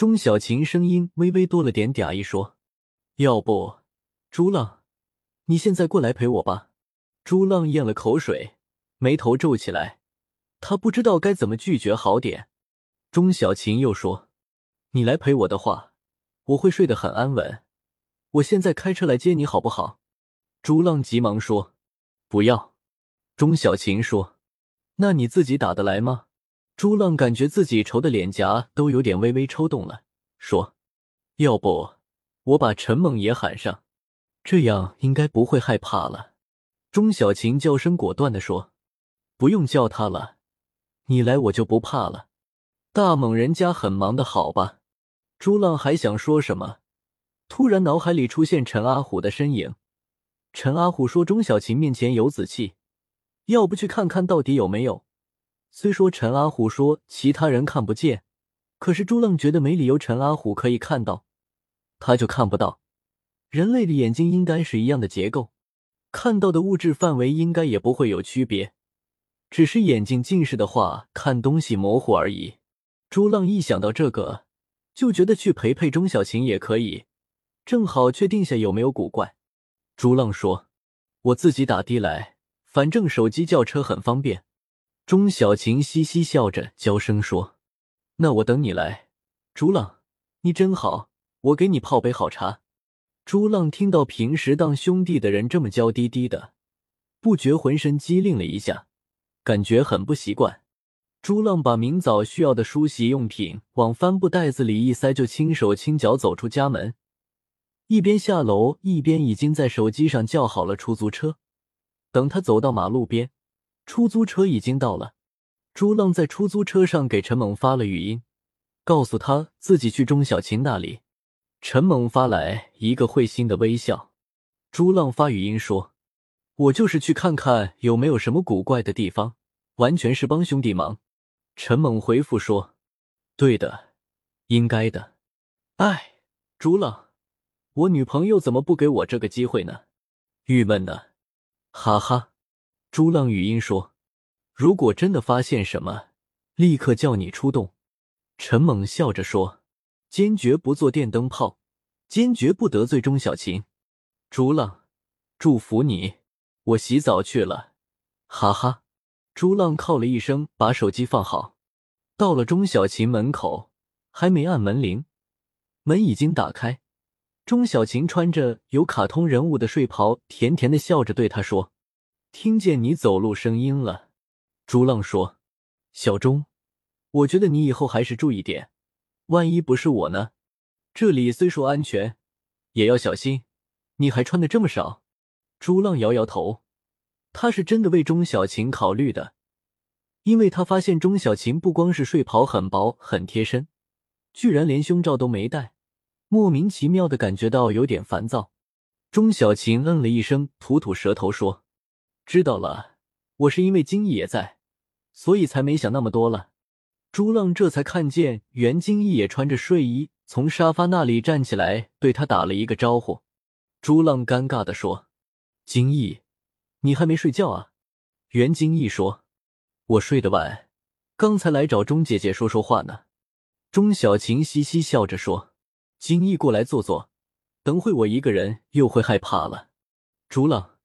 钟小琴声音微微多了点嗲意，说：“要不，朱浪，你现在过来陪我吧。”朱浪咽了口水，眉头皱起来，他不知道该怎么拒绝好点。钟小琴又说：“你来陪我的话，我会睡得很安稳。我现在开车来接你，好不好？”朱浪急忙说：“不要。”钟小琴说：“那你自己打得来吗？”朱浪感觉自己愁的脸颊都有点微微抽动了，说：“要不我把陈猛也喊上，这样应该不会害怕了。”钟小琴叫声果断的说：“不用叫他了，你来我就不怕了。大猛人家很忙的，好吧？”朱浪还想说什么，突然脑海里出现陈阿虎的身影。陈阿虎说：“钟小琴面前有紫气，要不去看看到底有没有？”虽说陈阿虎说其他人看不见，可是朱浪觉得没理由陈阿虎可以看到，他就看不到。人类的眼睛应该是一样的结构。看到的物质范围应该也不会有区别，只是眼睛近视的话，看东西模糊而已。朱浪一想到这个，就觉得去陪陪钟小琴也可以，正好确定下有没有古怪。朱浪说：“我自己打的来，反正手机叫车很方便。”钟小琴嘻嘻笑着，娇声说：“那我等你来。”朱浪，你真好，我给你泡杯好茶。朱浪听到平时当兄弟的人这么娇滴滴的，不觉浑身机灵了一下，感觉很不习惯。朱浪把明早需要的梳洗用品往帆布袋子里一塞，就轻手轻脚走出家门，一边下楼一边已经在手机上叫好了出租车。等他走到马路边，出租车已经到了。朱浪在出租车上给陈猛发了语音，告诉他自己去钟小琴那里。陈猛发来一个会心的微笑，朱浪发语音说：“我就是去看看有没有什么古怪的地方，完全是帮兄弟忙。”陈猛回复说：“对的，应该的。”哎，朱浪，我女朋友怎么不给我这个机会呢？郁闷呢。哈哈，朱浪语音说：“如果真的发现什么，立刻叫你出动。”陈猛笑着说。坚决不做电灯泡，坚决不得罪钟小琴。朱浪，祝福你。我洗澡去了，哈哈。朱浪靠了一声，把手机放好。到了钟小琴门口，还没按门铃，门已经打开。钟小琴穿着有卡通人物的睡袍，甜甜的笑着对他说：“听见你走路声音了。”朱浪说：“小钟，我觉得你以后还是注意点。”万一不是我呢？这里虽说安全，也要小心。你还穿的这么少。朱浪摇摇头，他是真的为钟小琴考虑的，因为他发现钟小琴不光是睡袍很薄很贴身，居然连胸罩都没戴，莫名其妙的感觉到有点烦躁。钟小琴嗯了一声，吐吐舌头说：“知道了，我是因为金毅也在，所以才没想那么多了。”朱浪这才看见袁金义也穿着睡衣从沙发那里站起来，对他打了一个招呼。朱浪尴尬的说：“金义，你还没睡觉啊？”袁金义说：“我睡得晚，刚才来找钟姐姐说说话呢。”钟小琴嘻嘻笑着说：“金义过来坐坐，等会我一个人又会害怕了。”朱浪，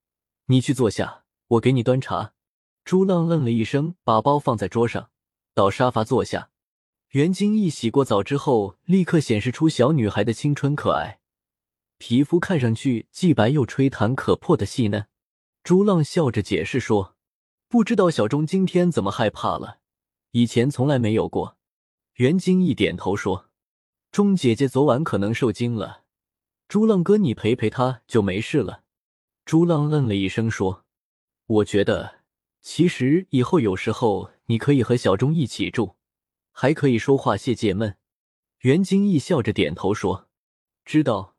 你去坐下，我给你端茶。朱浪愣了一声，把包放在桌上。到沙发坐下，袁金义洗过澡之后，立刻显示出小女孩的青春可爱，皮肤看上去既白又吹弹可破的细嫩。朱浪笑着解释说：“不知道小钟今天怎么害怕了，以前从来没有过。”袁金义点头说：“钟姐姐昨晚可能受惊了，朱浪哥你陪陪她就没事了。”朱浪愣了一声说：“我觉得。”其实以后有时候你可以和小钟一起住，还可以说话泄解闷。袁金义笑着点头说：“知道。”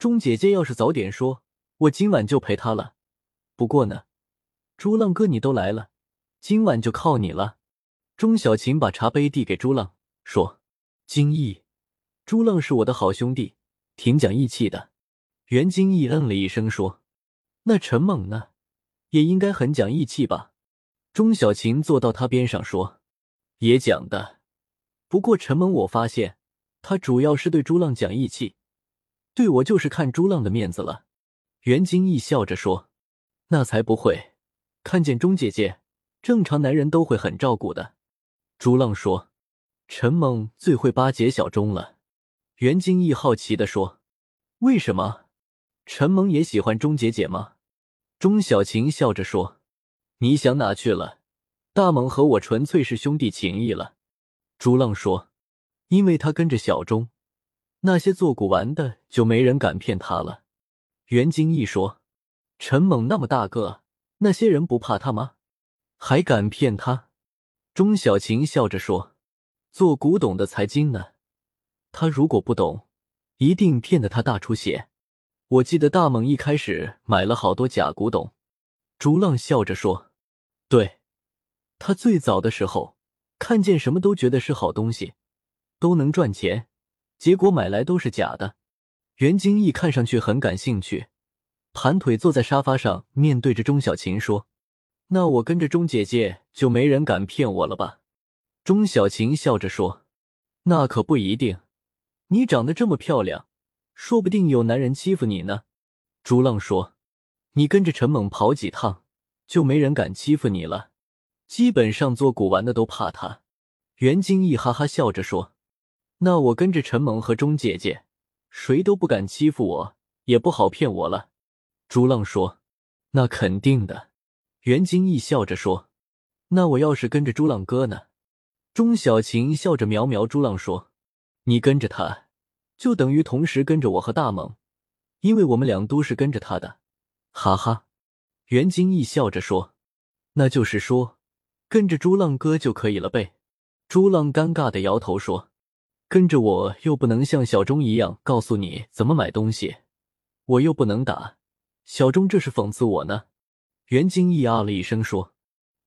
钟姐姐要是早点说，我今晚就陪她了。不过呢，朱浪哥你都来了，今晚就靠你了。钟小琴把茶杯递给朱浪，说：“金义，朱浪是我的好兄弟，挺讲义气的。”袁金义嗯了一声说：“那陈猛呢，也应该很讲义气吧？”钟小琴坐到他边上说：“也讲的，不过陈猛，我发现他主要是对朱浪讲义气，对我就是看朱浪的面子了。”袁金义笑着说：“那才不会，看见钟姐姐，正常男人都会很照顾的。”朱浪说：“陈猛最会巴结小钟了。”袁金义好奇的说：“为什么？陈猛也喜欢钟姐姐吗？”钟小晴笑着说：“你想哪去了？大猛和我纯粹是兄弟情谊了。”朱浪说：“因为他跟着小钟，那些做古玩的就没人敢骗他了。”袁金义说：“陈猛那么大个，那些人不怕他吗？还敢骗他？”钟小晴笑着说：“做古董的才精呢，他如果不懂，一定骗得他大出血。我记得大猛一开始买了好多假古董。”竹浪笑着说：“对，他最早的时候看见什么都觉得是好东西，都能赚钱，结果买来都是假的。”袁金义看上去很感兴趣，盘腿坐在沙发上，面对着钟小琴说：“那我跟着钟姐姐，就没人敢骗我了吧？”钟小琴笑着说：“那可不一定，你长得这么漂亮，说不定有男人欺负你呢。”朱浪说：“你跟着陈猛跑几趟，就没人敢欺负你了。基本上做古玩的都怕他。”袁金义哈哈笑着说：“那我跟着陈猛和钟姐姐。”谁都不敢欺负我，也不好骗我了。”朱浪说。“那肯定的。”袁金义笑着说。“那我要是跟着朱浪哥呢？”钟小琴笑着瞄瞄朱浪说：“你跟着他，就等于同时跟着我和大猛，因为我们俩都是跟着他的。”哈哈。袁金义笑着说：“那就是说，跟着朱浪哥就可以了呗。”朱浪尴尬的摇头说。跟着我又不能像小钟一样告诉你怎么买东西，我又不能打小钟，这是讽刺我呢。袁金义啊了一声说：“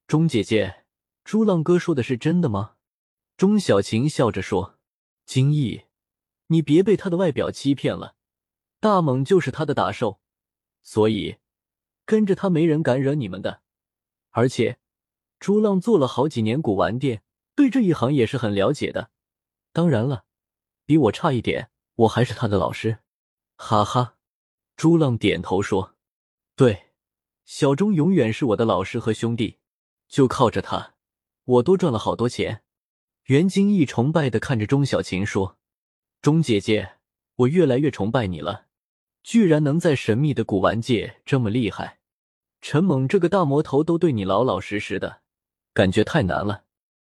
钟姐姐，朱浪哥说的是真的吗？”钟小琴笑着说：“金义，你别被他的外表欺骗了，大猛就是他的打手，所以跟着他没人敢惹你们的。而且，朱浪做了好几年古玩店，对这一行也是很了解的。”当然了，比我差一点，我还是他的老师。哈哈，朱浪点头说：“对，小钟永远是我的老师和兄弟，就靠着他，我多赚了好多钱。”袁金义崇拜的看着钟小琴说：“钟姐姐，我越来越崇拜你了，居然能在神秘的古玩界这么厉害。陈猛这个大魔头都对你老老实实的，感觉太难了。”